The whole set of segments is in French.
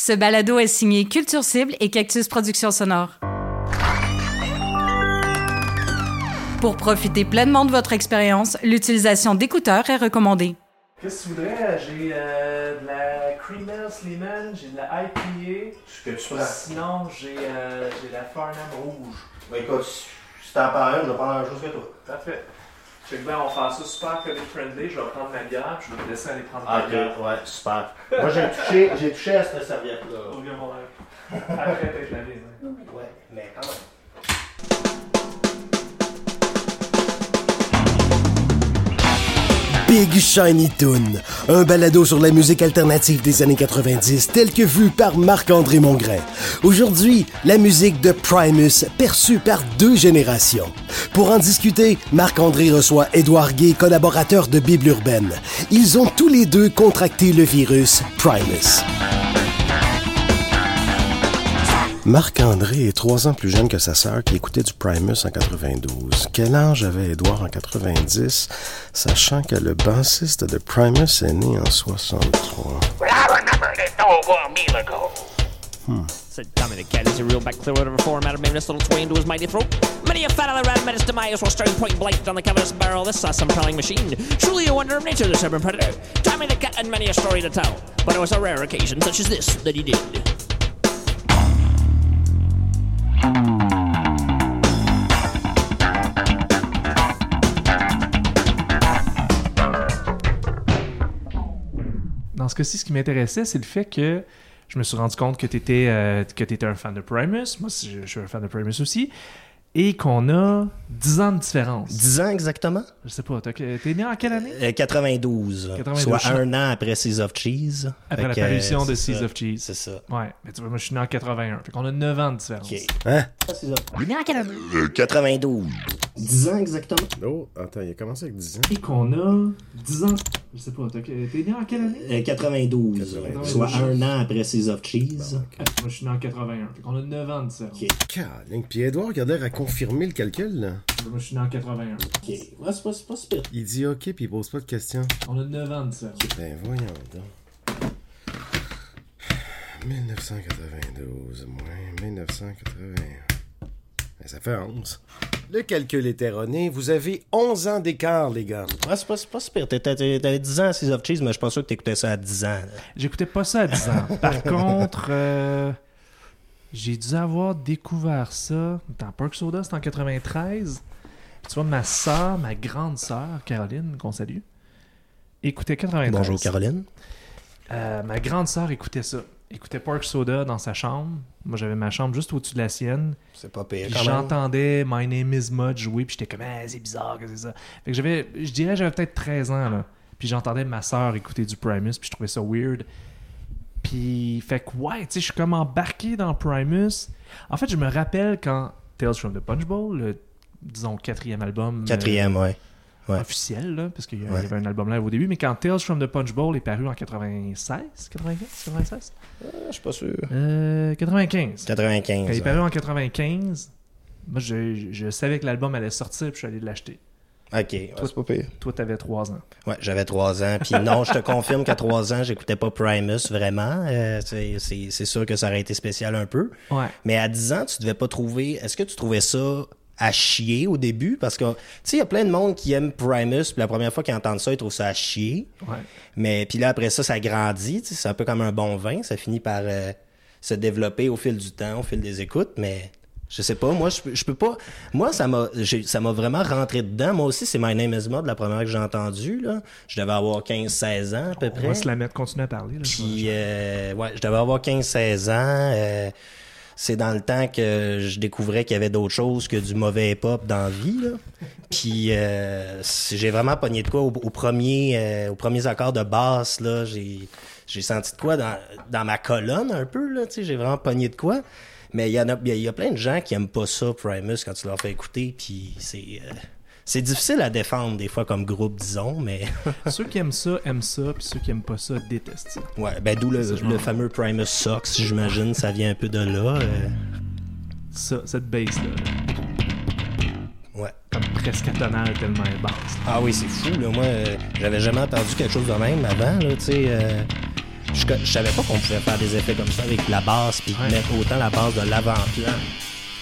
Ce balado est signé Culture Cible et Cactus Productions Sonore. Pour profiter pleinement de votre expérience, l'utilisation d'écouteurs est recommandée. Qu'est-ce que tu voudrais? J'ai euh, de la Creamers Lemon, j'ai de la IPA. Ce que tu prends. Sinon, j'ai euh, j'ai la Farnham Rouge. Ben écoute, si t'en une, je vais prendre la même chose que toi. Parfait. Check bien, on va faire ça super COVID friendly. Je vais prendre ma bière, puis je vais te laisser aller prendre Ah, ta ok, bière. ouais, super. Moi, j'ai touché, j'ai touché à cette serviette-là. Après, t'es lavé. hein. Ouais, mais quand même. Big Shiny Tune, un balado sur la musique alternative des années 90 tel que vu par Marc-André Mongrain. Aujourd'hui, la musique de Primus perçue par deux générations. Pour en discuter, Marc-André reçoit Édouard Gay, collaborateur de Bible Urbaine. Ils ont tous les deux contracté le virus Primus. Marc-André est trois ans plus jeune que sa sœur qui écoutait du Primus en 92. Quel âge avait Édouard en 90, sachant que le bassiste de Primus est né en 63? Well, I remember this over a meal ago. Said Tommy the cat as he reeled back clear out of a form out of this little tway into his mighty throat. Many a fat other rat met his demise while staring point blank down the cavernous barrel. This saw some prowling machine. Truly a wonder of nature, this urban predator. Tommy the cat had many a story to tell, but it was a rare occasion such as this that he did. Dans ce cas-ci, ce qui m'intéressait, c'est le fait que je me suis rendu compte que tu étais, que t'étais un fan de Primus. Moi, je, je suis un fan de Primus aussi. Et qu'on a 10 ans de différence. 10 ans exactement? Je sais pas, t'es né en quelle année? Euh, 92. 92, Soit je- un an après Seas of Cheese. Après Fait la que, parution de Seas of Cheese. C'est ça. Ouais, mais tu vois, moi je suis né en 81. Fait qu'on a 9 ans de différence. Ok. Hein? Seas of- 92. 10 ans exactement? Oh, attends, il a commencé avec 10 ans. Et qu'on a 10 ans. Je sais pas, t'as- t'es né en quelle année? Euh, 92. 92. Soit un an après Seas of Cheese. Moi je suis né en 81. Fait qu'on a 9 ans de différence. Ok. Caroline, puis Édouard qui a l'air à confirmer le calcul, là. Moi je suis né en 81. Ok. Ouais, c'est pas, c'est pas super. Il dit OK, puis il pose pas de questions. On a 9 ans de différence. Ben voyons donc. 1992 moins 1981. Ça fait 11. Le calcul est erroné. Vous avez 11 ans d'écart, les gars. Ouais, c'est pas, super. T'avais 10 ans à Seas of Cheese, mais je suis pas sûr que t'écoutais ça à 10 ans. J'écoutais pas ça à 10 ans. Par contre, euh, j'ai dû avoir découvert ça. Dans Park Soda, c'était en 93. Puis tu vois, ma soeur, ma grande sœur, Caroline, qu'on salue, écoutait 93. Bonjour Caroline. Euh, ma grande sœur écoutait ça. Écoutait Park Soda dans sa chambre. Moi, j'avais ma chambre juste au-dessus de la sienne. C'est pas pire j'entendais My Name is Mud jouer, puis j'étais comme, ah, c'est bizarre que c'est ça. Fait que j'avais, je dirais, j'avais peut-être 13 ans, là. Puis j'entendais ma soeur écouter du Primus, puis je trouvais ça weird. Puis, fait que, ouais, tu sais, je suis comme embarqué dans Primus. En fait, je me rappelle quand Tales from the Punch Bowl, le, disons, quatrième album. euh, Quatrième, ouais. Ouais. officiel, là, parce qu'il y, avait un album live au début, mais quand Tales from the Punch Bowl est paru en 96, 95, 96, Ah, Je suis pas sûr. euh, 95. 95. Quand il est ouais. paru en 95, moi, je, je savais que l'album allait sortir, puis je suis allé l'acheter. Ok, ouais, c'est pas pire. Toi, t'avais 3 ans. Ouais, j'avais 3 ans. Puis non, je te confirme qu'à 3 ans, j'écoutais pas Primus vraiment. Euh, c'est sûr que ça aurait été spécial un peu. Ouais. Mais à 10 ans, tu devais pas trouver. Est-ce que tu trouvais ça à chier au début? Parce que, tu sais, il y a plein de monde qui aime Primus, puis la première fois qu'ils entendent ça, ils trouvent ça à chier. Ouais. Mais puis là, après ça, ça grandit. C'est un peu comme un bon vin. Ça finit par euh, se développer au fil du temps, au fil des écoutes. Mais je sais pas. Moi, je, peux- je peux pas. Moi, ça m'a ça m'a vraiment rentré dedans. Moi aussi, c'est My Name is Mud, la première que j'ai entendue. Là. Je devais avoir 15-16 ans à peu On près. va se la mettre, continuer à parler. Là, Puis, euh, ouais, je devais avoir 15-16 ans. euh, c'est dans le temps que je découvrais qu'il y avait d'autres choses que du mauvais hip-hop dans la vie. Là. Puis, euh, j'ai vraiment pogné de quoi au, premier, euh, aux premiers accords de basse. Là, j'ai, j'ai senti de quoi dans, dans ma colonne un peu. Là, j'ai vraiment pogné de quoi. Mais il y a, y a plein de gens qui aiment pas ça, Primus, quand tu leur fais écouter. Puis, c'est, euh, c'est difficile à défendre des fois comme groupe, disons, mais ceux qui aiment ça, aiment ça, puis ceux qui aiment pas ça, détestent ça. Ouais, ben d'où le, fameux Primus Socks, j'imagine, ça vient un peu de là. euh, Ça, cette bass-là, ouais. comme presque atonale tellement elle basse. Ah oui, c'est fou, là. Moi, euh, j'avais jamais entendu quelque chose de même avant, là, tu sais. euh, je savais pas qu'on pouvait faire des effets comme ça avec la basse, puis Ouais. mettre autant la basse de l'avant-plan.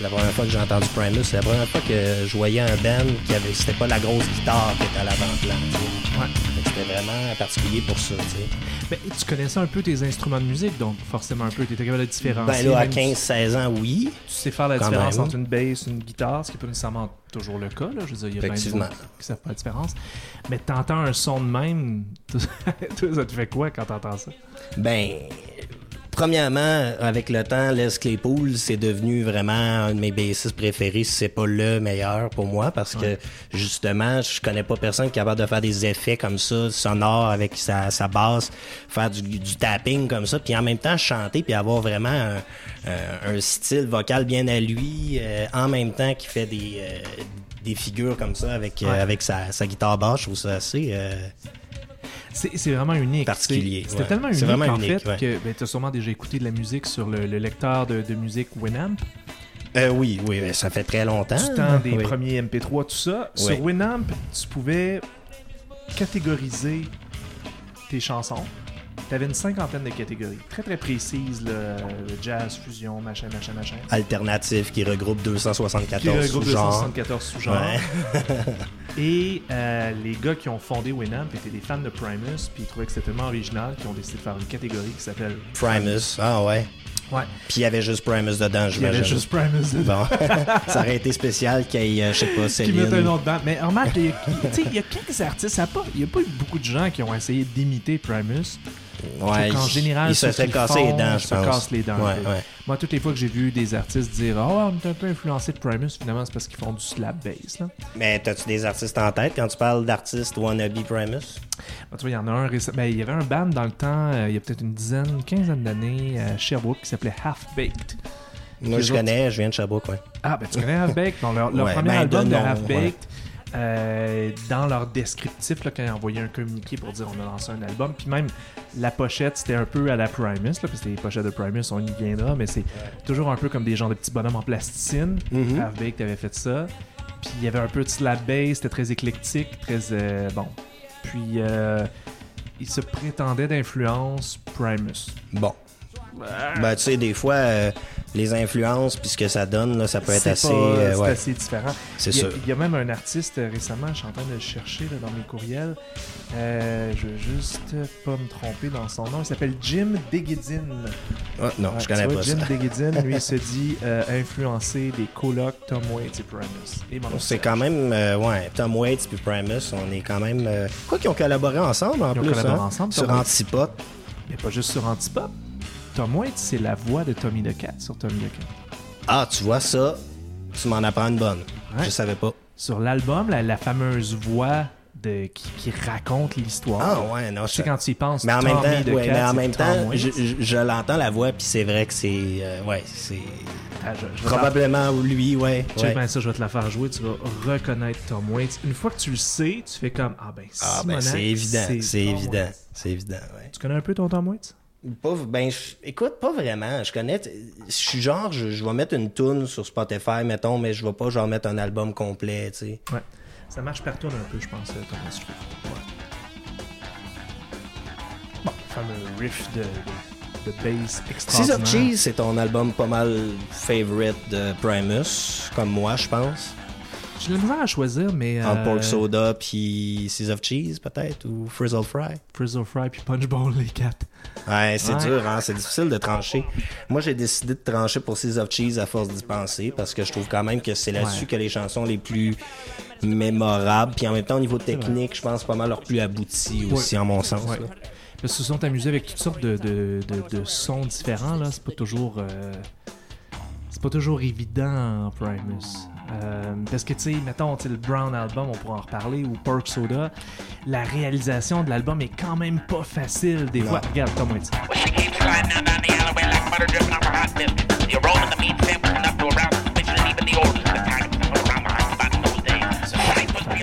La première fois que j'ai entendu Primus, c'est la première fois que je voyais un band qui avait. C'était pas la grosse guitare qui était à l'avant-plan. Ouais. C'était vraiment particulier pour ça. tu sais. Ben, tu connaissais un peu tes instruments de musique, donc forcément un peu, tu étais capable de différencier. Ben là, à même si 15-16 ans, oui. Tu sais faire la Quand différence même. entre une bass, une guitare, ce qui n'est pas nécessairement toujours le cas. Là. Je veux dire, il y a plein de Effectivement. gens qui savent pas la différence. Mais t'entends un son de même, toi, ça te fait quoi quand t'entends ça? Ben, premièrement, avec le temps, Les Claypool, c'est devenu vraiment un de mes bassistes préférés, si c'est pas le meilleur pour moi, parce que justement, je connais pas personne qui est capable de faire des effets comme ça, sonores avec sa, sa basse, faire du, du tapping comme ça, puis en même temps chanter, puis avoir vraiment un, un- un style vocal bien à lui, euh, en même temps qu'il fait des, euh, des figures comme ça avec, euh, avec sa, sa guitare basse, je trouve ça assez... C'est vraiment unique. Particulier, C'était ouais. tellement unique, vraiment en unique, fait ouais. que ben, tu as sûrement déjà écouté de la musique sur le, le lecteur de, de musique Winamp. euh, oui, oui, ben, ça fait très longtemps. Du temps des Oui. premiers MP3, tout ça. Oui. Sur Winamp, tu pouvais catégoriser tes chansons. Tu avais une cinquantaine de catégories, très très précises, le, jazz, fusion, machin, machin, machin. alternatif qui regroupe Qui 274 regroupe sous-genres. 274 sous-genres. Ouais. Et euh, les gars qui ont fondé Winamp étaient des fans de Primus, puis ils trouvaient que c'était tellement original qu'ils ont décidé de faire une catégorie qui s'appelle Primus, ah ouais. Ouais. Puis il y avait juste Primus dedans, Il y avait juste Primus dedans. Bon, ça aurait été spécial qu'il y ait, euh, je sais pas, Qui Céline. mettent un nom dedans. Mais remarque, il y a- quelques artistes, il n'y a pas eu beaucoup de gens qui ont essayé d'imiter Primus. Ouais, en général, il se cassé font les dents, je se pense. cassent les dents. Ouais, ouais. Moi, toutes les fois que j'ai vu des artistes dire ouais, on est un peu influencé de Primus, finalement, c'est parce qu'ils font du slap bass. Là. Mais t'as-tu des artistes en tête quand tu parles d'artistes wannabe Primus? Ah, tu vois, il y en a un récemment. Ben, il y avait un band dans le temps, euh, il y a peut-être une dizaine, une quinzaine d'années, à Sherbrooke, qui s'appelait Half Baked. Moi, je autres- connais, je viens de Sherbrooke, ouais. Ah, ben tu connais Half Baked? Bon, leur, leur Ouais, premier ben, album de de, nom, Half ouais. Baked, euh, dans leur descriptif, là, quand ils envoyaient un communiqué pour dire on a lancé un album, puis même la pochette, c'était un peu à la Primus, là, parce que les pochettes de Primus, on y viendra, mais c'est toujours un peu comme des genres de petits bonhommes en plasticine. Mhm. Half Baked avait fait ça. Puis il y avait un peu de slap bass, c'était très éclectique, très euh, bon. Puis euh, il se prétendait d'influence Primus. Bon. Ben, tu sais, des fois, euh, les influences, puis ce que ça donne, là, ça peut être assez... pas- euh, ouais. assez différent. C'est Il y, a, sûr. il y a même un artiste euh, récemment, je suis en train de le chercher là, dans mes courriels. Euh, je veux juste pas me tromper dans son nom. Il s'appelle Jim Deguedin. Ah, non, je connais vois, pas Jim ça. Deguedin, lui, il se dit influencé des colocs Tom Waits et Primus. Et C'est quand même, ouais, Tom Waits puis Primus, on est quand même. euh, quoi qu'ils ont collaboré ensemble en Ils ont plus, collaboré hein, ensemble, sur Tom Waits. Antipop. Mais pas juste sur Antipop. Tom Waits, c'est la voix de Tommy the Cat sur Tommy the Cat. Ah, tu vois ça, tu m'en apprends une bonne. Ouais. Je savais pas. Sur l'album, la, la fameuse voix de, qui, qui raconte l'histoire. Ah ouais, non, Tu sais, je- quand tu y penses, Mais en même temps, ouais, mais en même temps, je, je- je l'entends la voix, puis c'est vrai que c'est, euh, ouais, c'est Ah, je- je probablement lui, ouais. Check ouais. bien ça, je vais te la faire jouer, tu vas reconnaître Tom Waits. Une fois que tu le sais, tu fais comme Ah ben, Ah ben c'est évident, c'est évident, c'est évident, ouais. Tu connais un peu ton Tom Waits? Pas, ben, je- écoute, pas vraiment. Je connais. Je suis genre, je, je vais mettre une tune sur Spotify, mettons, mais je vais pas genre mettre un album complet, tu sais. Ouais. Ça marche partout un peu, je pense, euh, je trouve. Ouais. Bon, fameux riff de, de, de bass extraordinaire. Cheese, c'est ton album pas mal favorite de Primus, comme moi, je pense. J'ai la misère à choisir, mais. Entre euh, Pork Soda puis Seas of Cheese, peut-être, ou Frizzle Fry. Frizzle Fry puis Punchbowl, les quatre. Ouais, c'est Ouais. dur, hein? C'est difficile de trancher. Moi, j'ai décidé de trancher pour Seas of Cheese à force d'y penser parce que je trouve quand même que c'est là-dessus Ouais. que les chansons les plus mémorables. Puis en même temps, au niveau technique, je pense pas mal leur plus abouti aussi, en mon sens. Ils se sont amusés avec toutes sortes de, de, de, de sons différents. là. C'est pas toujours. euh, C'est pas toujours évident en Primus. Euh, parce que, tu sais, mettons, tu sais, le Brown Album, on pourra en reparler, ou Pork Soda, la réalisation de l'album est quand même pas facile. Des Non. fois, regarde,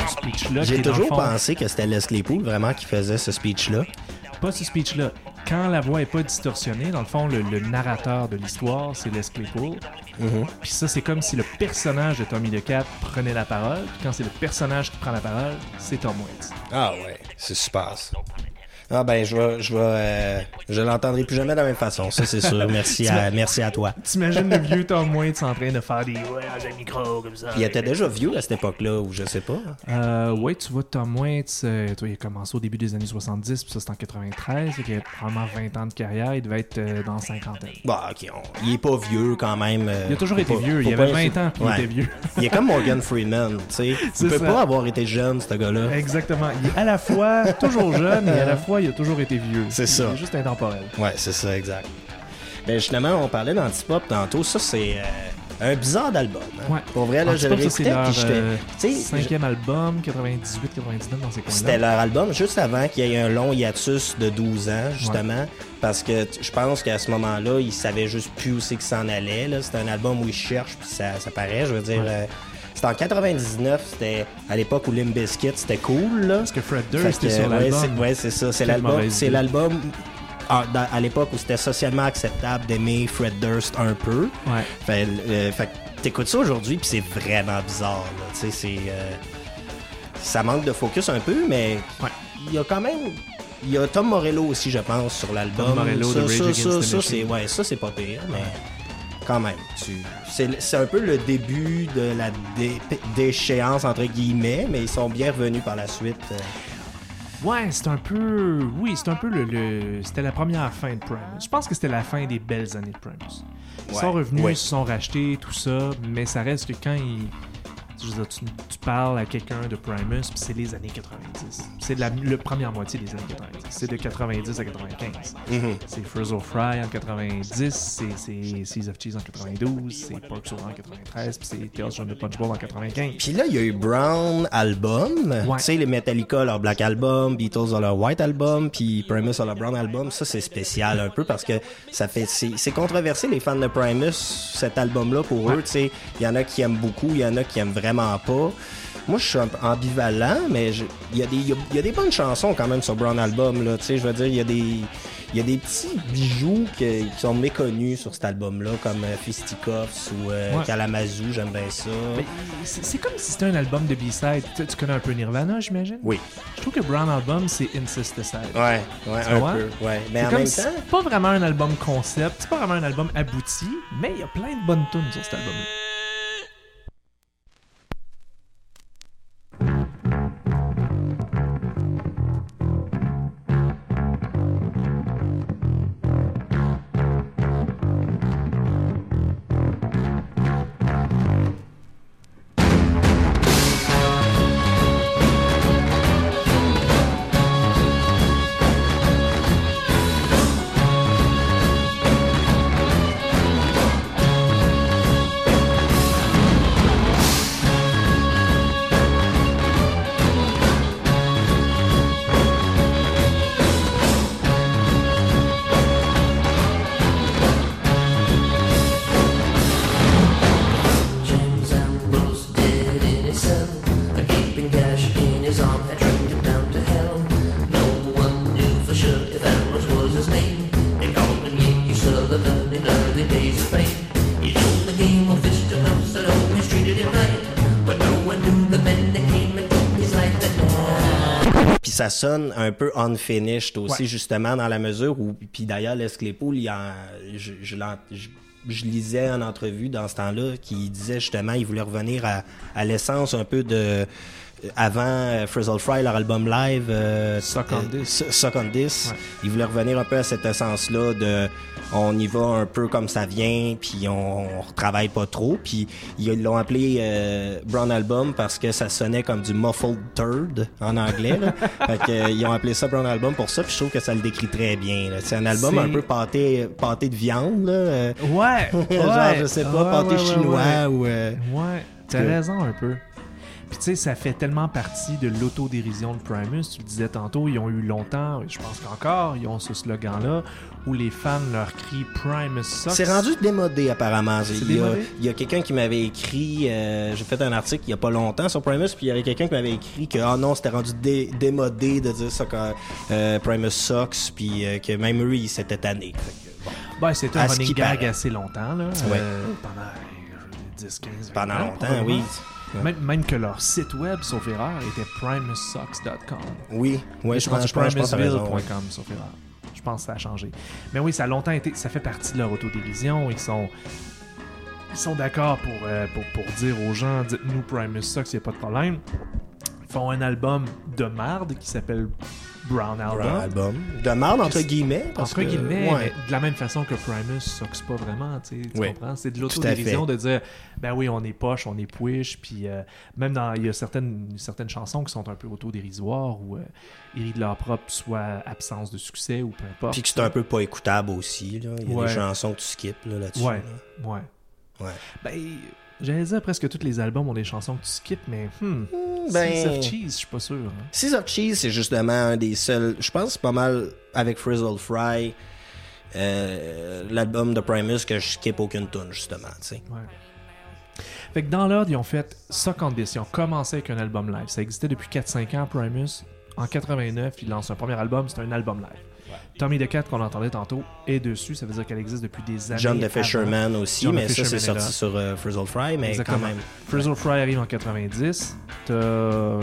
speech-là. qui J'ai est, dans le toujours fond, pensé que c'était Les Claypool vraiment qui faisait ce speech-là. Pas ce speech-là. Quand la voix est pas distorsionnée, dans le fond, le, le narrateur de l'histoire, c'est Les Mhm. Puis ça, c'est comme si le personnage de Tommy the Cat prenait la parole. Puis quand c'est le personnage qui prend la parole, c'est Tom Waits. Ah ouais, c'est super ça. Ah ben, je vais, je vais, euh, je l'entendrai plus jamais de la même façon. Ça, c'est sûr. Merci à, merci à toi. T'imagines le vieux Tom Waits en train de faire des ouais, j'ai micro comme ça. Il était déjà vieux à cette époque-là, ou je sais pas. Euh, ouais, tu vois, Tom Waits, euh, toi, il a commencé au début des années 70, puis ça, c'est en 93, fait qu'il a probablement 20 ans de carrière, il devait être euh, dans cinquantaine. Bon, ok, on- il est pas vieux quand même. Il a toujours été pas- vieux, il avait insulter- 20 ans, puis Ouais. il était vieux. Il est comme Morgan Freeman, tu sais. Il peut ça. pas avoir été jeune, ce gars-là. Exactement. Il est à la fois toujours jeune et à la fois il a toujours été vieux. C'est ça. Il est juste intemporel. Ouais, c'est ça, exact. Ben justement, on parlait d'antipop tantôt. Ça, c'est euh, un bizarre d'album. hein. Ouais. Pour vrai, là, je le c'est réécoutais, puis j'étais... euh, cinquième album, 98-99 dans ces C'était coins-là. leur album juste avant qu'il y ait un long hiatus de 12 ans, justement. Parce que je pense qu'à ce moment-là, ils savaient juste plus où c'est qu'ils s'en allaient. C'était un album où ils cherchent, puis ça, ça paraît. Je veux dire, euh, c'était en 99, c'était à l'époque où Limp Bizkit, c'était cool. Là. Parce que Fred Durst que, était sur ouais, l'album. c'est- Ouais, c'est ça. C'est l'album. C'est l'album ah, à l'époque où c'était socialement acceptable d'aimer Fred Durst un peu. Ouais. Fait, euh, fait t'écoutes ça aujourd'hui, puis c'est vraiment bizarre. là. Tu sais, c'est. euh, ça manque de focus un peu, mais Ouais. il y a quand même. Il y a Tom Morello aussi, je pense, sur l'album. Tom Morello ça, de Rage ça, Against ça, the ça, Machine. c'est ouais, ça c'est pas pire, mais quand même. C'est c'est un peu le début de la dé- déchéance entre guillemets, mais ils sont bien revenus par la suite. euh. Ouais, c'est un peu. Oui, c'est un peu le. le- C'était la première fin de Primus. Je pense que c'était la fin des belles années de Primus. Ils Ouais, sont revenus, ouais. ils se sont rachetés, tout ça, mais ça reste que quand ils. Je dire, tu, tu parles à quelqu'un de Primus, puis c'est les années 90. C'est la, première moitié des années 90. C'est de 90 à 95. Mhm. C'est Frizzle Fry en 90, c'est Seas of Cheese en 92, c'est Pork Soda en 93, puis c'est Tales from the Punch Bowl en 95. Puis là, il y a eu Brown Album. Ouais. Tu sais, les Metallica, leur Black Album, Beatles leur White Album, puis Primus leur Brown Album. Ça, c'est spécial un peu parce que ça fait, c'est c'est controversé, les fans de Primus, cet album-là, pour eux. Tu sais, il y en a qui aiment beaucoup, il y en a qui aiment vraiment pas. Moi, je suis un peu ambivalent, mais il y, a des- il y a- il y a des bonnes chansons quand même sur Brown Album. Là. Tu sais, je veux dire, il y a des... Il y a des petits bijoux que- qui sont méconnus sur cet album-là, comme euh, Fisticuffs ou euh, Ouais. Kalamazoo, j'aime bien ça. C'est comme si c'était un album de B-side. Tu, tu connais un peu Nirvana, j'imagine? Oui. Je trouve que Brown Album, c'est Incesticide. Ouais, ouais, Tu un vois? peu. Ouais. Mais en comme même temps, c'est pas vraiment un album concept, c'est pas vraiment un album abouti, mais il y a plein de bonnes tunes sur cet album-là. Ça sonne un peu unfinished aussi, Ouais. justement, dans la mesure où, puis d'ailleurs, Les Claypool, il en, je, je, je- je lisais en entrevue dans ce temps-là qui disait justement, il voulait revenir à, à l'essence un peu de avant euh, Frizzle Fry, leur album live euh, Suck on euh, This. Su- Suck on This. Ouais. Il voulait revenir un peu à cette essence-là de on y va un peu comme ça vient, puis on, on retravaille pas trop. Puis ils l'ont appelé euh, Brown Album parce que ça sonnait comme du muffled turd en anglais. Là. fait que, euh, ils ont appelé ça Brown Album pour ça, puis je trouve que ça le décrit très bien. C'est un album un peu pâté, pâté de viande. Là. euh, Ouais! Genre, je sais pas, pâté chinois ou... euh, Ouais, t'as raison un peu. Puis tu sais, ça fait tellement partie de l'autodérision de Primus. Tu le disais tantôt, ils ont eu longtemps, je pense qu'encore, ils ont ce slogan-là, où les fans leur crient Primus sucks. C'est rendu démodé apparemment. Il y a, il y a quelqu'un qui m'avait écrit, euh, j'ai fait un article il y a pas longtemps sur Primus, puis il y avait quelqu'un qui m'avait écrit que ah non c'était rendu dé- démodé de dire ça quand euh, Primus sucks, puis euh, que même que, bon, Ben, c'était un running gag paraît. assez longtemps, là. Ouais. pendant euh, 10, 15, 20 pendant longtemps, oui. Même, même que leur site web, sauf erreur, était primussocks.com. Oui, ouais, je pense, je pense, primusville.com, sauf erreur. Je pense que ça a changé. Mais oui, ça a longtemps été. Ça fait partie de leur autodérision. Ils sont. Ils sont d'accord pour, euh, pour, pour dire aux gens dites-nous Primus Sucks, il n'y a pas de problème. Ils font un album de marde qui s'appelle Brown Album. Brown album. De entre guillemets. parce Entre que- guillemets, ouais. mais de la même façon que Primus sucks pas vraiment, tu Oui. comprends? C'est de l'autodérision de dire, ben oui, on est poche, on est push, puis euh, même dans, il y a certaines, certaines chansons qui sont un peu autodérisoires ou euh, ils rient de leur propre, soit absence de succès ou peu importe. Puis que c'est un peu pas écoutable aussi. Là. Il y a Ouais. des chansons que tu skips là, là-dessus. Ouais, là. ouais. Ouais. Ben, j'allais dire presque tous les albums ont des chansons que tu skips, mais hmm, ben- Seas of Cheese, je suis pas sûr. hein. Seas of Cheese, c'est justement un des seuls. Je pense pas mal avec Frizzle Fry, euh, l'album de Primus que je skip aucune tune justement. tu sais. Ouais. Fait que dans l'ordre, ils ont fait ça This. Ils ont commencé avec un album live. Ça existait depuis 4-5 ans, Primus. En 89, ils lancent un premier album, c'est un album live. Tommy the Cat, qu'on entendait tantôt, est dessus. Ça veut dire qu'elle existe depuis des années. John the. Fisherman aussi, John mais ça c'est sorti sur euh, Frizzle Fry, mais Exactement. quand même. Frizzle Fry arrive en 90. T'as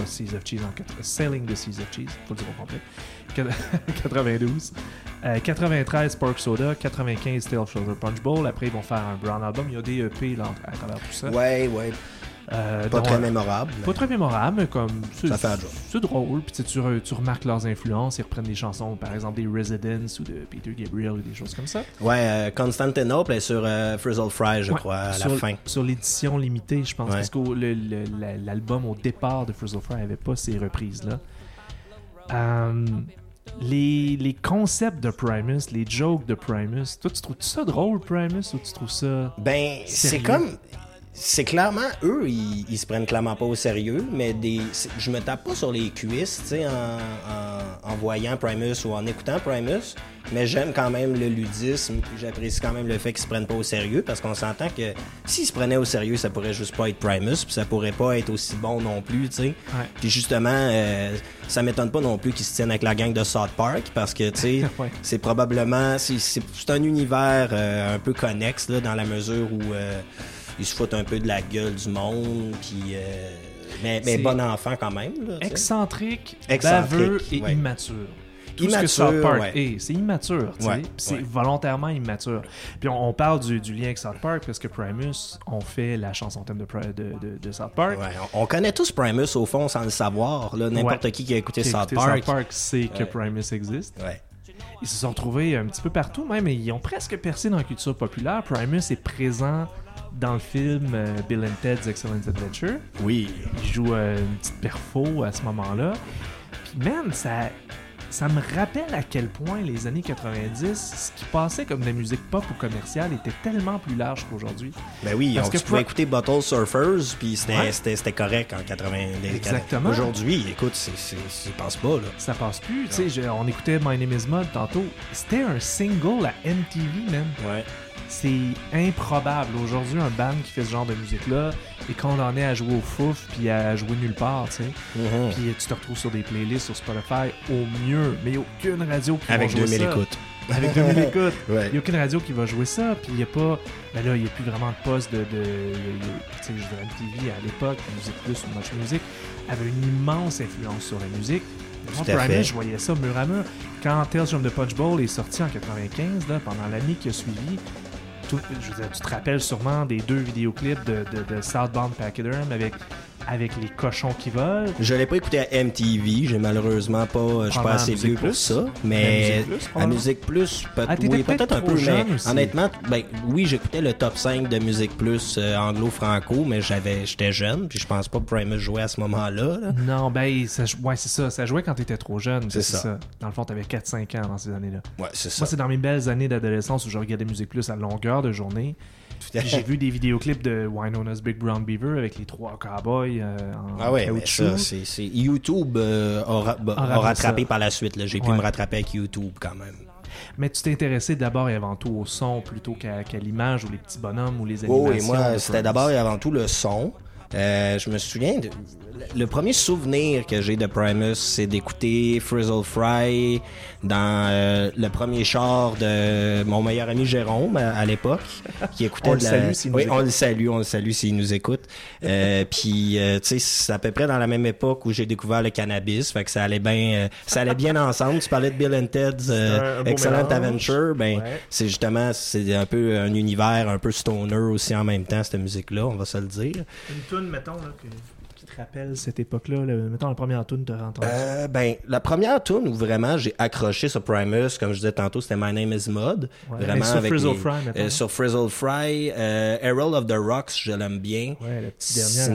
Seas of Cheese en 80. Sailing the Seas of Cheese, faut le dire au complet. Quat- 92. Euh, 93, Pork Soda. 95, Tail Shoulder Punch Bowl. Après, ils vont faire un Brown Album. Il y a des EP là, à travers tout ça. Ouais, ouais. Euh, Pas très mémorable. Pas très mémorable, mais comme. Ça fait un job. C'est drôle. Puis tu, tu, re- tu remarques leurs influences. Ils reprennent des chansons, par exemple des Residents ou de Peter Gabriel ou des choses comme ça. Ouais, euh, Constantinople est sur euh, Frizzle Fry, je Ouais, crois, à sur, la fin. Sur l'édition limitée, je pense. Ouais. Parce que l'album au départ de Frizzle Fry avait pas ces reprises-là. Les, les concepts de Primus, les jokes de Primus, toi, tu trouves ça drôle, Primus, ou tu trouves ça. Ben, c'est comme. C'est clairement, eux, ils, ils se prennent clairement pas au sérieux, mais des, je me tape pas sur les cuisses, tu sais, en, en, en voyant Primus ou en écoutant Primus, mais j'aime quand même le ludisme, j'apprécie quand même le fait qu'ils se prennent pas au sérieux, parce qu'on s'entend que s'ils se prenaient au sérieux, ça pourrait juste pas être Primus, puis ça pourrait pas être aussi bon non plus, tu sais. Ouais. Puis justement, euh, ça m'étonne pas non plus qu'ils se tiennent avec la gang de South Park, parce que, tu sais, Ouais. c'est probablement c'est, c'est, c'est un univers euh, un peu connexe là, dans la mesure où euh, ils se foutent un peu de la gueule du monde puis euh, mais, mais bon enfant quand même là. Excentrique, Excentrique, baveux et ouais. immature. Tout ce que Immature, South Park ouais. est, c'est immature. Ouais, c'est volontairement immature. Puis on, on parle du, du lien avec South Park parce que Primus ont fait la chanson thème de, de, de- de South Park. On, on connaît tous Primus au fond sans le savoir n'importe qui qui a écouté Qui a South écouté Park, South Park sait que. Primus existe. Ouais. Ils se sont retrouvés un petit peu partout, même, et ils ont presque percé dans la culture populaire. Primus est présent dans le film euh, Bill and Ted's Excellent Adventure. oui Il joue euh, une petite perfo à ce moment-là. Puis, man, ça, ça me rappelle à quel point les années 90, ce qui passait comme de la musique pop ou commerciale était tellement plus large qu'aujourd'hui. ben oui Parce on que tu pouvais écouter Bottle Surfers puis c'était, Ouais. c'était, c'était correct en 80 les- Exactement. aujourd'hui écoute c'est pense pas là Ça passe plus. Tu sais, on écoutait My Name is Mud tantôt. C'était un single à MTV, man. ouais C'est improbable. Aujourd'hui, un band qui fait ce genre de musique-là est condamné à jouer au fouf puis à jouer nulle part, tu sais. Mhm. Puis tu te retrouves sur des playlists sur Spotify au mieux, mais il n'y a aucune radio qui avec va jouer 2000 ça. écoutes Avec 2000 écoutes. Il Ouais. n'y a aucune radio qui va jouer ça, puis il n'y a pas... Ben là, il n'y a plus vraiment de poste de... tu sais, je dirais MTV à l'époque, Musique Plus ou Much Music, avait une immense influence sur la musique. Moi, Primus, je voyais ça mur à mur. Quand Tales from the Punch Bowl est sorti en 95, là, pendant l'année qui a suivi, je tu te rappelles sûrement des deux vidéoclips de, de, de Southbound Pachyderm avec, avec les cochons qui volent. Je l'ai pas écouté à MTV, j'ai malheureusement pas, je suis pas assez vieux pour ça, mais à. Musique Plus, peut- Ah, t'étais oui, peut-être peut-être un peu, jeune mais aussi. honnêtement, ben oui, j'écoutais le top 5 de Musique Plus euh, anglo-franco, mais j'avais, j'étais jeune, puis je pense pas que Primus jouait à ce moment-là. là. Non, ben, ça, jou- ouais, c'est ça. Ça jouait quand t'étais trop jeune. C'est C'est ça. ça. Dans le fond, t'avais 4-5 ans dans ces années-là. Ouais, c'est ça. Moi, c'est dans mes belles années d'adolescence où je regardais Musique Plus à longueur de journée. J'ai vu des vidéoclips de Winona's Big Brown Beaver avec les trois cowboys euh, en Ah ouais, mais ça, c'est, c'est- YouTube euh, a, ra- a A ramené rattrapé ça. par la suite. Là. J'ai pu me rattraper avec YouTube quand même. Mais tu t'es intéressé d'abord et avant tout au son plutôt qu'à qu'à l'image ou les petits bonhommes ou les animations. et moi, c'était d'abord et avant tout le son. Euh, je me souviens, de- le premier souvenir que j'ai de Primus, c'est d'écouter Frizzle Fry dans euh, le premier char de mon meilleur ami Jérôme à, à l'époque, qui écoutait On de le la... salue s'il nous oui, écoute. on le salue, on le salue s'il nous écoute. Euh, puis, euh, tu sais, c'est à peu près dans la même époque où j'ai découvert le cannabis, fait que ça allait bien, euh, ça allait bien ensemble. Tu parlais de Bill and Ted's euh, Excellent mélange. Adventure, ben Ouais. c'est justement c'est un peu un univers un peu stoner aussi en même temps cette musique là, on va se le dire. Une tune, mettons, là, que- qui te rappelle cette époque-là. là? Mettons, la première tune, tu as entendu. Euh, ben la première tune où vraiment j'ai accroché sur Primus, comme je disais tantôt, c'était My Name Is Mud, Ouais. vraiment sur avec Frizzle les- Fry, euh, sur Frizzle Fry, euh, Herald of the Rocks, je l'aime bien. Ouais, la petite dernière à la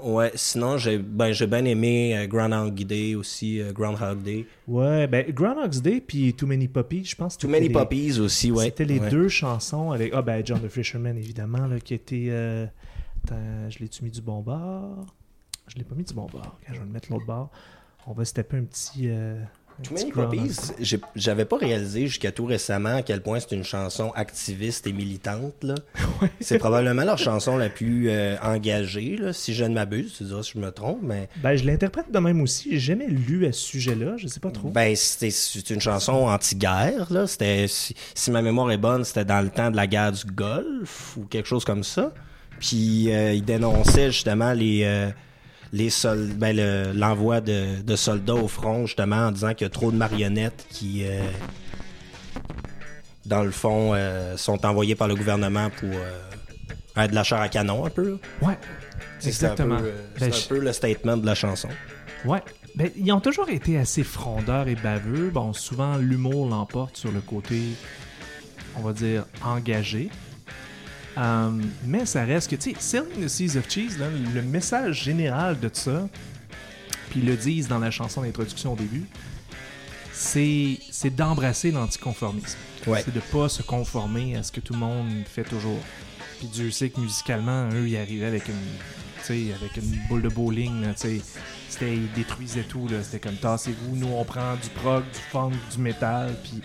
Sinon, ouais, sinon j'ai ben j'ai bien aimé euh, Groundhog Day aussi, euh, Groundhog Day. Ouais, ben Groundhog's Day puis Too Many Puppies, je pense. Too Many les- Puppies aussi, ouais. C'était les Ouais. deux chansons avec. Ah, ben John the Fisherman, évidemment, là, qui était. Euh, attends, je l'ai-tu mis du bon bord? Je l'ai pas mis du bon bord. Quand je vais le mettre l'autre bord, on va se taper un petit. euh, un Too petit Many j'avais pas réalisé jusqu'à tout récemment à quel point c'est une chanson activiste et militante. là. C'est probablement leur chanson la plus euh, engagée, là, si je ne m'abuse. Tu diras si je me trompe, mais Ben, je l'interprète de même aussi. J'ai jamais lu à ce sujet-là, je sais pas trop. ben c'était- c'est une chanson anti-guerre. là. C'était si, si ma mémoire est bonne, c'était dans le temps de la guerre du Golfe ou quelque chose comme ça. Puis euh, il dénonçait justement les euh, les ben, le- l'envoi de, de soldats au front justement en disant qu'il y a trop de marionnettes qui euh, dans le fond sont envoyées par le gouvernement pour être de la chair à canon un peu. là. ouais, C'est un exactement. Ben, un peu le statement de la chanson. Ouais. Ben, ils ont toujours été assez frondeurs et baveux. Bon, souvent, l'humour l'emporte sur le côté, on va dire, engagé. Euh, mais ça reste que, tu sais, Selling the Seas of Cheese, là, le message général de ça, puis ils le disent dans la chanson d'introduction au début, c'est c'est d'embrasser l'anticonformisme. Ouais. C'est de pas se conformer à ce que tout le monde fait toujours. Puis Dieu sait que musicalement, eux, ils arrivaient avec une, avec une boule de bowling, là, tu sais. C'était, ils détruisaient tout, là. C'était comme, tassez-vous, nous, on prend du prog, du funk, du métal, puis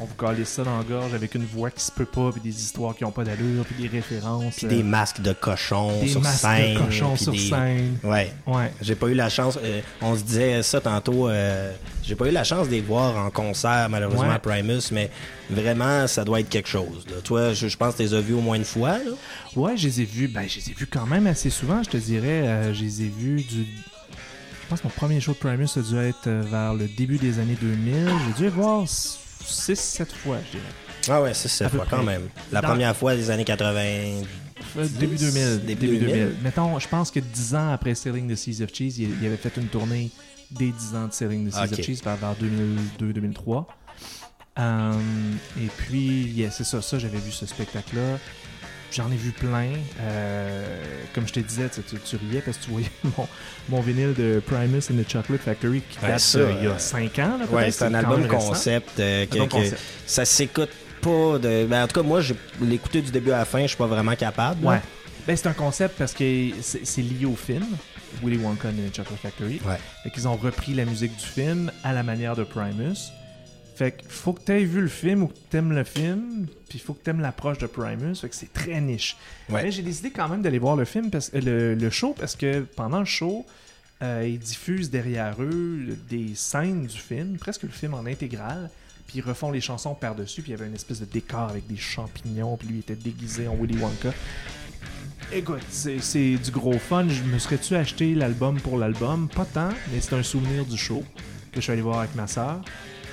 on vous calait ça dans la gorge avec une voix qui se peut pas, puis des histoires qui ont pas d'allure, puis des références. Puis euh, des masques de cochons des sur masques scène. de cochons sur des- scène. Ouais. Ouais. J'ai pas eu la chance. euh, on se disait ça tantôt. euh, j'ai pas eu la chance de les voir en concert, malheureusement, Ouais. à Primus, mais vraiment, ça doit être quelque chose. là. Toi, je, je pense que tu les as vus au moins une fois. Là. Ouais, je les ai vus. Ben, je les ai vus quand même assez souvent, je te dirais. Euh, je les ai vus du. Je pense que mon premier show de Primus a dû être euh, vers le début des années 2000. J'ai dû voir 6-7 fois, je dirais. Ah ouais, c'est ça, À peu fois, quand même. La Dans- première fois des années 80. Euh, début 2000. Début Début 2000. 2000. Mettons, je pense que 10 ans après Sailing the Seas of Cheese, il, il avait fait une tournée des 10 ans de Sailing the Seas of Cheese vers, vers 2002-2003. Euh, et puis, yeah, c'est ça, ça, j'avais vu ce spectacle-là. J'en ai vu plein. Euh, comme je te disais, tu, tu- tu riais parce que tu voyais mon, mon vinyle de Primus and the Chocolate Factory qui Ouais, date ça, il y a euh, 5 ans. Là, Ouais, c'est un album concept. euh, que-. Ça s'écoute pas de. Ben, en tout cas, moi, j'ai l'écouter du début à la fin, je suis pas vraiment capable. Ouais. Ben, c'est un concept parce que c'est c'est lié au film, Willy Wonka and the Chocolate Factory. Ouais. Fait qu'ils ont repris la musique du film à la manière de Primus. Fait que faut que t'aies vu le film ou que t'aimes le film, puis faut que t'aimes l'approche de Primus. Fait que c'est très niche. Ouais. Mais j'ai décidé quand même d'aller voir le film, parce, euh, le, le show, parce que pendant le show, euh, ils diffusent derrière eux des scènes du film, presque le film en intégral, puis ils refont les chansons par-dessus, puis il y avait une espèce de décor avec des champignons, puis lui il était déguisé en Willy Wonka. Écoute, c'est c'est du gros fun. Je me serais-tu acheté l'album pour l'album? Pas tant, mais c'est un souvenir du show que je suis allé voir avec ma soeur.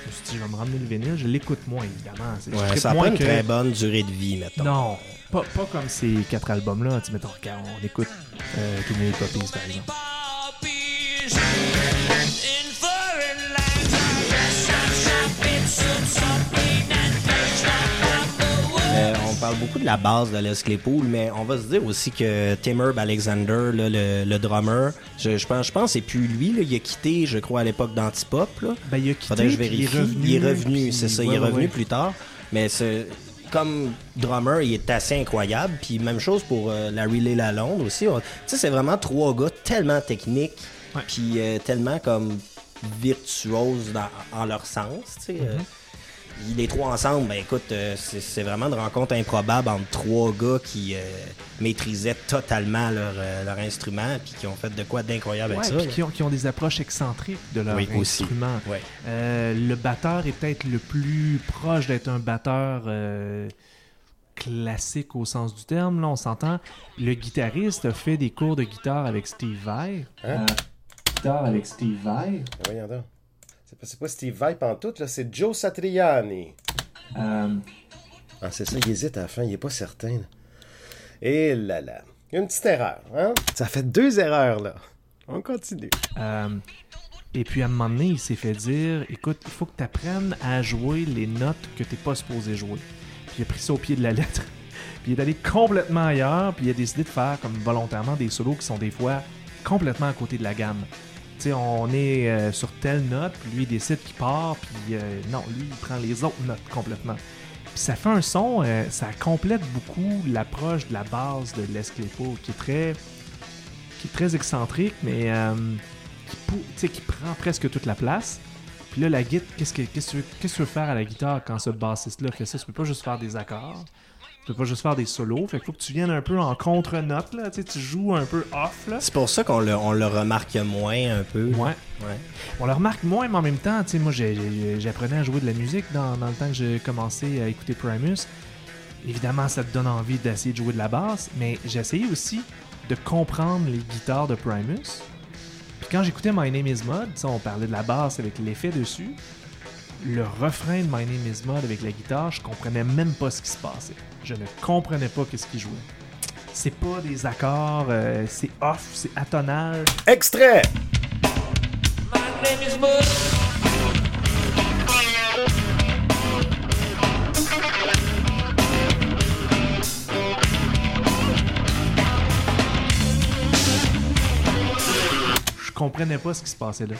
Je me suis dit, je vais me ramener le vinyle. Je l'écoute moins, évidemment. C'est- Ouais, ça a moins pas une que- très bonne durée de vie, mettons. Non, pas, pas comme ces quatre albums-là. Tu mettons, on écoute euh, Too Many Puppies, par exemple. Parle beaucoup de la base de Les Claypool, mais on va se dire aussi que Tim Herb Alexander, là, le, le drummer, je, je pense, je pense c'est plus lui. là, il a quitté, je crois, à l'époque d'Antipop. Ben, il a quitté, Faudrait que je vérifie. il est revenu. c'est ça. il est revenu ouais. plus tard. Mais comme drummer, il est assez incroyable. Puis même chose pour euh, Larry Lee Lalonde aussi. On- Tu sais, c'est vraiment trois gars tellement techniques, puis euh, tellement comme virtuoses dans- en leur sens. tu sais, euh. Mm-hmm. Les trois ensemble, ben écoute, euh, c'est vraiment une rencontre improbable entre trois gars qui, euh, maîtrisaient totalement leur, euh, leur instrument, puis qui ont fait de quoi d'incroyable avec ça. puis qui ont, qui ont des approches excentriques de leur Oui, aussi. instrument. Ouais. Euh, le batteur est peut-être le plus proche d'être un batteur euh, classique au sens du terme, là, on s'entend. Le guitariste a fait des cours de guitare avec Steve Vai. Hein? guitare avec Steve Vai. Ah, Voyons donc. C'est pas, c'est pas Steve Vai en tout, là, c'est Joe Satriani. Euh, Ah, c'est ça, il hésite à la fin, il est pas certain. là. Et là là. Une petite erreur, hein? Ça fait deux erreurs, là. On continue. Euh, et puis à un moment donné, il s'est fait dire écoute, il faut que tu apprennes à jouer les notes que t'es pas supposé jouer. Puis il a pris ça au pied de la lettre. puis il est allé complètement ailleurs, puis il a décidé de faire comme volontairement des solos qui sont des fois complètement à côté de la gamme. On est euh, sur telle note, puis lui il décide qu'il part, puis euh, non, lui il prend les autres notes complètement. Puis ça fait un son, euh, ça complète beaucoup l'approche de la base de Les Claypool, qui est très, qui est très excentrique, mais qui, qui prend presque toute la place. Puis là, la guitare, qu'est-ce que tu veux faire à la guitare quand ce bassiste-là fait ça? Tu peux pas juste faire des accords. Tu peux pas juste faire des solos. Fait qu'il faut que tu viennes un peu en contre-note, là. Tu sais, tu joues un peu off, là. C'est pour ça qu'on le, on le remarque moins un peu. Ouais. Ouais. On le remarque moins, mais en même temps, tu sais, moi, j'apprenais à jouer de la musique dans, dans le temps que j'ai commencé à écouter Primus. Évidemment, ça te donne envie d'essayer de jouer de la basse, mais j'ai essayé aussi de comprendre les guitares de Primus. Puis quand j'écoutais My Name is sais, on parlait de la basse avec l'effet dessus. Le refrain de My Name is Mud avec la guitare, je comprenais même pas ce qui se passait. Je ne comprenais pas qu'est-ce qu'il jouait. C'est pas des accords, euh, c'est off, c'est atonal. Extrait! My name is Bud. je comprenais pas ce qui se passait là.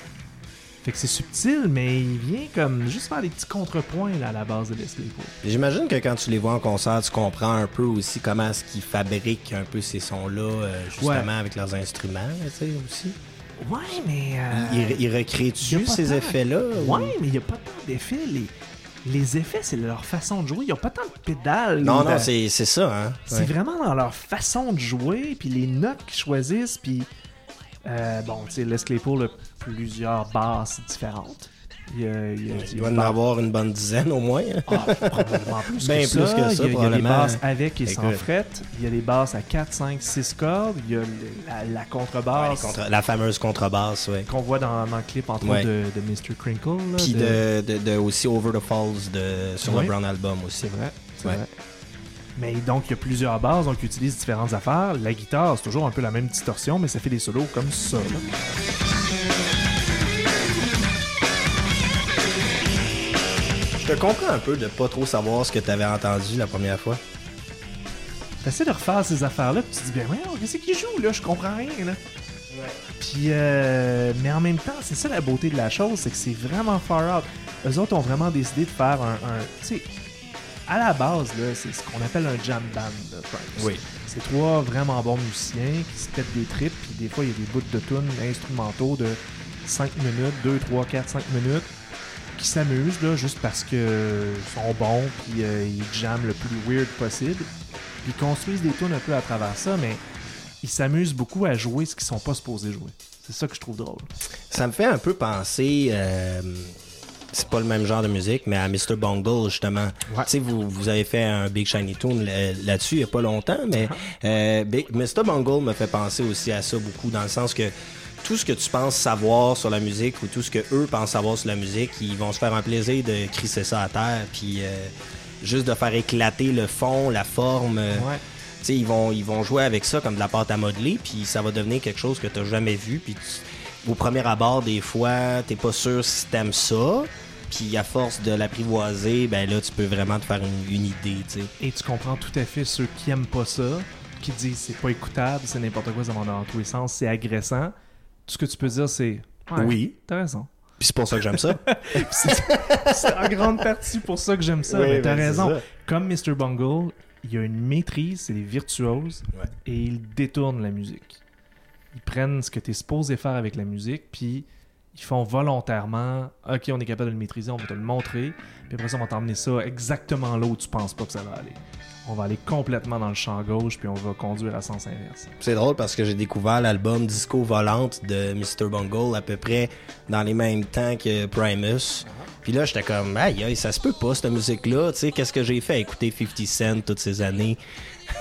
Fait que c'est subtil, mais il vient comme juste faire des petits contrepoints là, à la base de Leslie. J'imagine que quand tu les vois en concert, tu comprends un peu aussi comment est-ce qu'ils fabriquent un peu ces sons-là, euh, justement Ouais. avec leurs instruments, tu sais, aussi. Ouais, mais. euh, Ils, ils recréent-tu ces tant- effets-là? ou- Ouais, mais il y a pas tant d'effets. Les... les effets, c'est leur façon de jouer. Il y a pas tant de pédales. Non, non, c'est c'est ça, hein? C'est Ouais. vraiment dans leur façon de jouer, puis les notes qu'ils choisissent, puis. Euh, bon, tu sais, Les Claypool a plusieurs basses différentes. Il y a, il y a- Il doit en avoir une bonne dizaine au moins. Ah, probablement plus, Ben que, plus ça. que ça, Il y a, il y a des basses avec et sans fret. Il y a des basses à 4, 5, 6 cordes. Il y a le- la, la Ouais, contrebasse les contre- la fameuse contrebasse, ouais. qu'on voit dans, dans le clip, entre Ouais. autres, de, de Mr. Crinkle. Puis de- de, de, aussi Over the Falls de, sur Ouais. le Brown Album aussi. C'est vrai, c'est Ouais. vrai. Mais donc, il y a plusieurs basses, donc ils utilisent différentes affaires. La guitare, c'est toujours un peu la même distorsion, mais ça fait des solos comme ça. là. Je te comprends un peu de pas trop savoir ce que tu avais entendu la première fois. T'essaies de refaire ces affaires-là, puis tu te dis, ben ouais, qu'est-ce qu'il joue là? Je comprends rien, là. Puis, euh, mais en même temps, c'est ça la beauté de la chose, c'est que c'est vraiment far out. Eux autres ont vraiment décidé de faire un. un- tu sais, à la base, là, c'est ce qu'on appelle un jam band. là. Oui. C'est trois vraiment bons musiciens qui se pètent des tripes, puis des fois, il y a des bouts de tunes instrumentaux de 5 minutes, 2, 3, 4, 5 minutes, qui s'amusent, là, juste parce que ils sont bons, puis euh, ils jamment le plus weird possible. Puis ils construisent des tunes un peu à travers ça, mais ils s'amusent beaucoup à jouer ce qu'ils sont pas supposés jouer. C'est ça que je trouve drôle. Ça me fait un peu penser. euh, c'est pas le même genre de musique, mais à Mr. Bungle, justement. Ouais. Tu sais, vous, vous avez fait un Big Shiny Tune là- là-dessus il y a pas longtemps, mais euh, Big- Mr. Bungle me fait penser aussi à ça beaucoup, dans le sens que tout ce que tu penses savoir sur la musique ou tout ce que eux pensent savoir sur la musique, ils vont se faire un plaisir de crisser ça à terre, puis euh, juste de faire éclater le fond, la forme. euh, Ouais. tu sais, ils vont, ils vont jouer avec ça comme de la pâte à modeler, puis ça va devenir quelque chose que tu n'as jamais vu. Puis tu- au premier abord, des fois, t'es pas sûr si t'aimes ça. Puis à force de l'apprivoiser, ben là, tu peux vraiment te faire une, une idée, tu sais. Et tu comprends tout à fait ceux qui aiment pas ça, qui disent c'est pas écoutable, c'est n'importe quoi, ça va dans tous les sens, c'est agressant. Tout ce que tu peux dire, c'est ouais, Oui. T'as raison. Puis c'est pour ça que j'aime ça. c'est en grande partie pour ça que j'aime ça. Oui, mais t'as ben, raison. ça. Comme Mr. Bungle, il y a une maîtrise, c'est des virtuoses, Ouais. et ils détournent la musique. Ils prennent ce que tu es supposé faire avec la musique, puis ils font volontairement OK, on est capable de le maîtriser, on va te le montrer, puis après ça, on va t'emmener ça exactement là où tu penses pas que ça va aller. On va aller complètement dans le champ gauche, puis on va conduire à sens inverse. C'est drôle parce que j'ai découvert l'album Disco Volante de Mr. Bungle à peu près dans les mêmes temps que Primus. Puis là, j'étais comme, aïe, aïe, ça se peut pas, cette musique-là. Tu sais, qu'est-ce que j'ai fait? À écouter 50 Cent toutes ces années?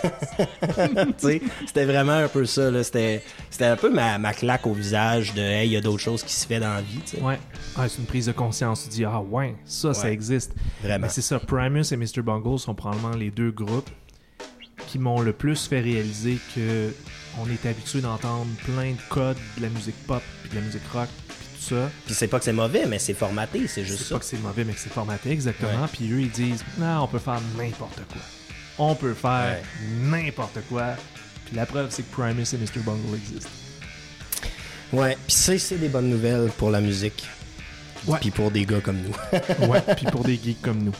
c'était vraiment un peu ça. C'était, un peu ma, ma claque au visage de, hey, il y a d'autres choses qui se fait dans la vie. Ouais. Ah, c'est une prise de conscience. Tu dis, ah ouais, ça, ça existe. Vraiment. Mais c'est ça, Primus et Mr. Bungle sont probablement les deux groupes qui m'ont le plus fait réaliser que on est habitué d'entendre plein de codes de la musique pop, puis de la musique rock, puis tout ça. Puis c'est pas que c'est mauvais, mais c'est formaté, c'est juste C'est ça. pas que c'est mauvais, mais que c'est formaté, exactement. Puis eux, ils disent, non, on peut faire n'importe quoi. On peut faire n'importe quoi. Puis la preuve, c'est que Primus et Mr. Bungle existent. Ouais, puis ça, c'est des bonnes nouvelles pour la musique. Ouais. Puis pour des gars comme nous. Ouais, puis pour des geeks comme nous.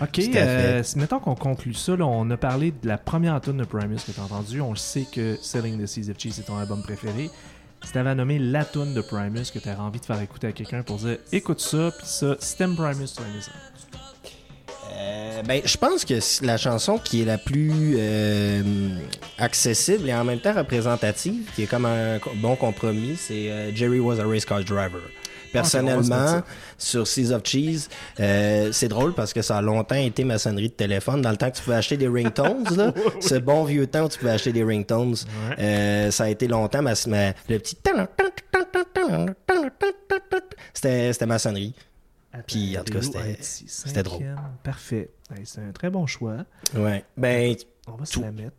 Ok, euh, mettons qu'on conclut ça, là, on a parlé de la première tune de Primus que tu as entendue. On le sait que Selling the Seas of Cheese est ton album préféré. Si tu avais nommé la tune de Primus que tu envie de faire écouter à quelqu'un pour dire écoute ça, puis ça, si t'aimes Primus, tu vas aimer ça. Euh, ben, je pense que la chanson qui est la plus euh, accessible et en même temps représentative, qui est comme un bon compromis, c'est euh, Jerry was a race car driver. Personnellement, sur Seas of Cheese, euh, c'est drôle parce que ça a longtemps été ma sonnerie de téléphone. Dans le temps que tu pouvais acheter des ringtones, là, ce bon vieux temps où tu pouvais acheter des ringtones, euh, ça a été longtemps ma, ma- le petit c'était ma sonnerie. Puis, en tout cas, c'était- drôle. Parfait. Hey, c'est un très bon choix. Ouais. Ben, On va se la mettre.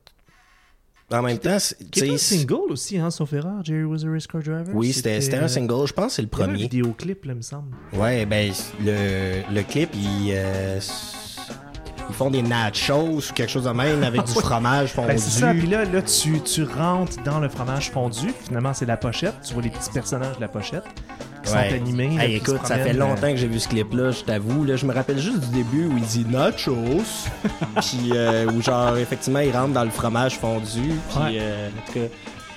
en même temps, c'est- un single aussi, hein, sauf erreur, Jerry was a race car driver? Oui, c'était un single. Je pense que c'est le Il y un premier. vidéoclip, là, il me semble. Ouais, ben, le, le clip, ils, euh, ils font des nachos ou quelque chose de même avec du fromage fondu. Ben, c'est ça, puis là, là tu, tu rentres dans le fromage fondu. Finalement, c'est la pochette. Tu vois les petits personnages de la pochette qui Ouais. sont animés. là, Hey, écoute, ça fait longtemps euh, que j'ai vu ce clip-là, je t'avoue. Là, je me rappelle juste du début où il dit nachos. puis, euh, où genre, effectivement, il rentre dans le fromage fondu. Puis, Ouais. euh, en tout cas,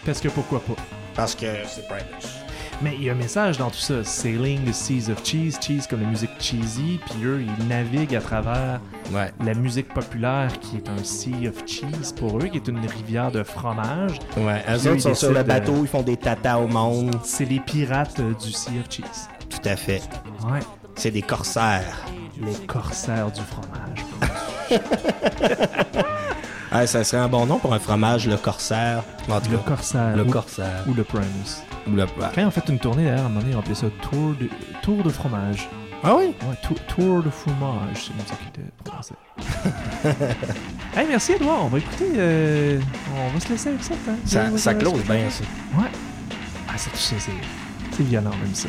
Parce que pourquoi pas. parce que c'est Primus. Mais il y a un message dans tout ça. Sailing the Seas of Cheese. Cheese comme la musique cheesy. Puis eux, ils naviguent à travers Ouais. la musique populaire qui est un Sea of Cheese pour eux, qui est une rivière de fromage. Ouais, eux autres sont sur le de- bateau, ils font des tatas au monde. C'est les pirates euh, du Sea of Cheese. Tout à fait. Ouais. C'est des corsaires. Les corsaires du fromage. Ah, ça serait un bon nom pour un fromage, le corsaire. En tout Le cas, corsaire. le ou, corsaire. ou le Primus. Ou le- Quand ils ont fait une tournée, d'ailleurs, à un moment donné, ils ça Tour de, tour de fromage. Ah oui? Ouais, tour, tour de fromage, c'est comme ça qu'il était hey, merci Edouard, on va écouter. euh, on va se laisser avec ça. hein. Ça, ça ouais, close bien, ça. Ouais. Ah, c'est c'est- c'est- c'est violent, même ça.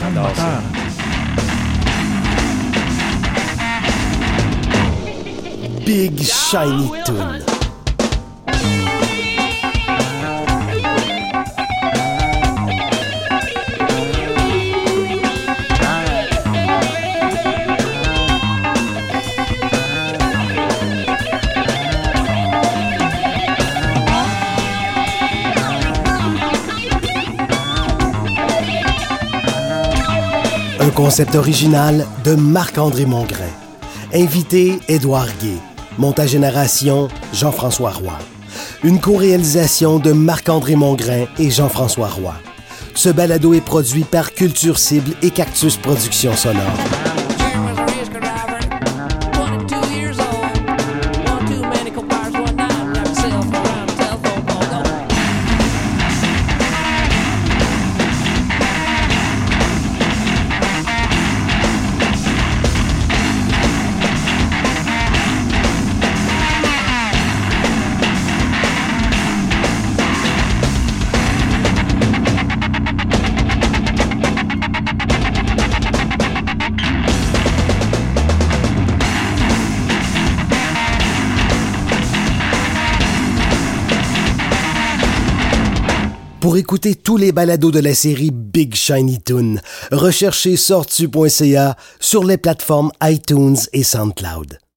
J'adore Moteur. ça. Big Shiny Toon. Un concept original de Marc-André Mongrain. Invité Édouard Gay. Montage génération Jean-François Roy. Une co-réalisation de Marc-André Mongrain et Jean-François Roy. Ce balado est produit par Culture Cible et Cactus Productions Sonores. Écouter tous les balados de la série Big Shiny Toon, recherchez sortu.ca sur les plateformes iTunes et SoundCloud.